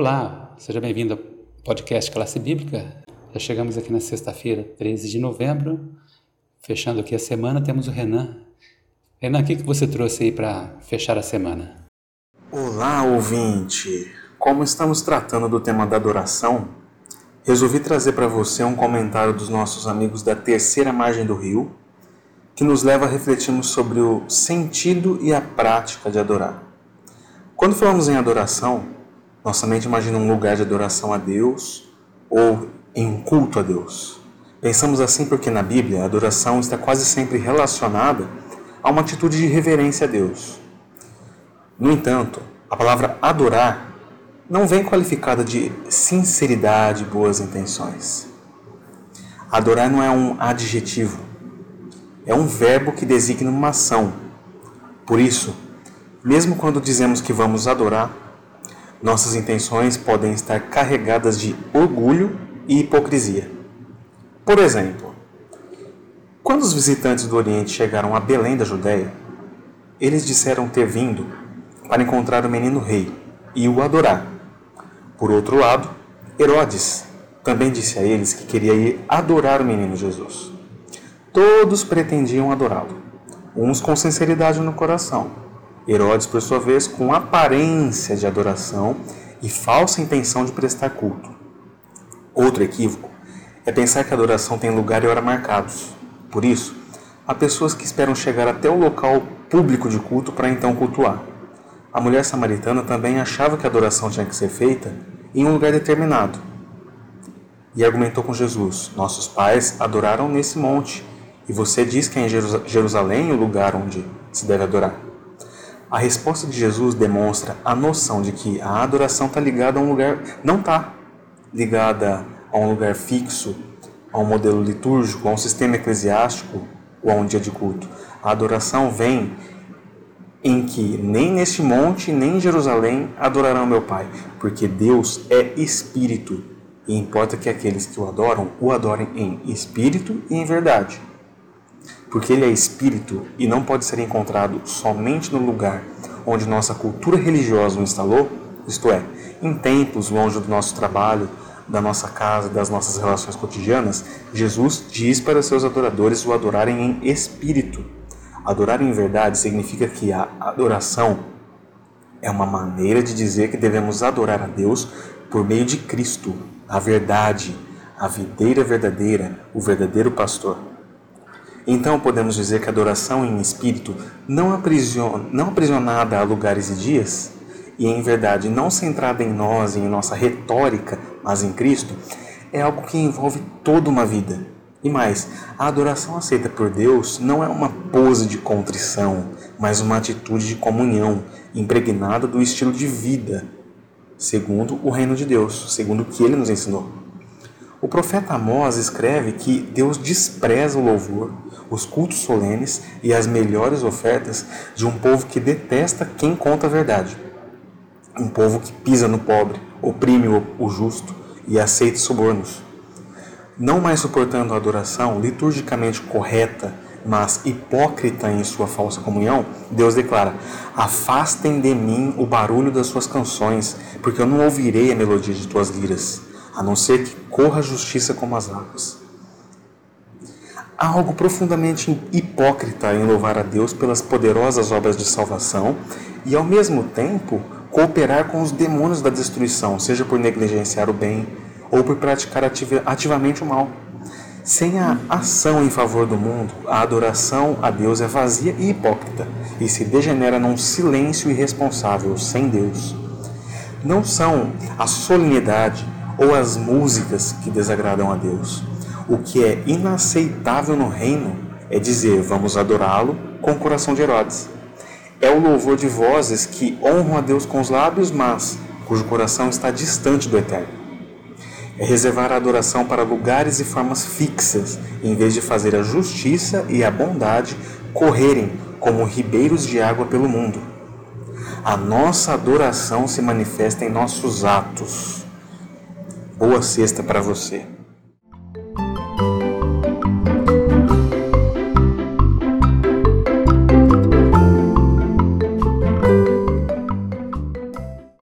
Olá, seja bem-vindo ao podcast Classe Bíblica. Já chegamos aqui na sexta-feira, 13 de novembro. Fechando aqui a semana, temos o Renan. Renan, o que você trouxe aí para fechar a semana? Olá, ouvinte! Como estamos tratando do tema da adoração, resolvi trazer para você um comentário dos nossos amigos da terceira margem do rio, que nos leva a refletirmos sobre o sentido e a prática de adorar. Quando falamos em adoração, nossa mente imagina um lugar de adoração a Deus ou em um culto a Deus. Pensamos assim porque na Bíblia a adoração está quase sempre relacionada a uma atitude de reverência a Deus. No entanto, a palavra adorar não vem qualificada de sinceridade e boas intenções. Adorar não é um adjetivo, é um verbo que designa uma ação. Por isso, mesmo quando dizemos que vamos adorar, nossas intenções podem estar carregadas de orgulho e hipocrisia. Por exemplo, quando os visitantes do Oriente chegaram a Belém da Judéia, eles disseram ter vindo para encontrar o menino rei e o adorar. Por outro lado, Herodes também disse a eles que queria ir adorar o menino Jesus. Todos pretendiam adorá-lo, uns com sinceridade no coração, Herodes, por sua vez, com aparência de adoração e falsa intenção de prestar culto. Outro equívoco é pensar que a adoração tem lugar e hora marcados. Por isso, há pessoas que esperam chegar até o local público de culto para então cultuar. A mulher samaritana também achava que a adoração tinha que ser feita em um lugar determinado. E argumentou com Jesus: Nossos pais adoraram nesse monte, e você diz que é em Jerusalém o lugar onde se deve adorar. A resposta de Jesus demonstra a noção de que a adoração está ligada a um lugar, não está ligada a um lugar fixo, a um modelo litúrgico, a um sistema eclesiástico ou a um dia de culto. A adoração vem em que nem neste monte, nem em Jerusalém adorarão meu Pai, porque Deus é espírito e importa que aqueles que o adoram o adorem em espírito e em verdade porque ele é espírito e não pode ser encontrado somente no lugar onde nossa cultura religiosa o instalou, isto é, em templos longe do nosso trabalho, da nossa casa, das nossas relações cotidianas, Jesus diz para seus adoradores o adorarem em espírito. Adorar em verdade significa que a adoração é uma maneira de dizer que devemos adorar a Deus por meio de Cristo, a verdade, a videira verdadeira, o verdadeiro pastor. Então podemos dizer que a adoração em espírito, não, aprisiona, não aprisionada a lugares e dias, e em verdade não centrada em nós e em nossa retórica, mas em Cristo, é algo que envolve toda uma vida. E mais, a adoração aceita por Deus não é uma pose de contrição, mas uma atitude de comunhão, impregnada do estilo de vida, segundo o reino de Deus, segundo o que ele nos ensinou. O profeta Amós escreve que Deus despreza o louvor, os cultos solenes e as melhores ofertas de um povo que detesta quem conta a verdade. Um povo que pisa no pobre, oprime o justo e aceita subornos. Não mais suportando a adoração liturgicamente correta, mas hipócrita em sua falsa comunhão, Deus declara: Afastem de mim o barulho das suas canções, porque eu não ouvirei a melodia de tuas liras a não ser que corra a justiça como as águas. Há algo profundamente hipócrita em louvar a Deus pelas poderosas obras de salvação e, ao mesmo tempo, cooperar com os demônios da destruição, seja por negligenciar o bem ou por praticar ativamente o mal. Sem a ação em favor do mundo, a adoração a Deus é vazia e hipócrita e se degenera num silêncio irresponsável sem Deus. Não são a solenidade, ou as músicas que desagradam a Deus. O que é inaceitável no reino é dizer vamos adorá-lo com o coração de Herodes. É o louvor de vozes que honram a Deus com os lábios, mas cujo coração está distante do eterno. É reservar a adoração para lugares e formas fixas, em vez de fazer a justiça e a bondade correrem como ribeiros de água pelo mundo. A nossa adoração se manifesta em nossos atos Boa sexta para você.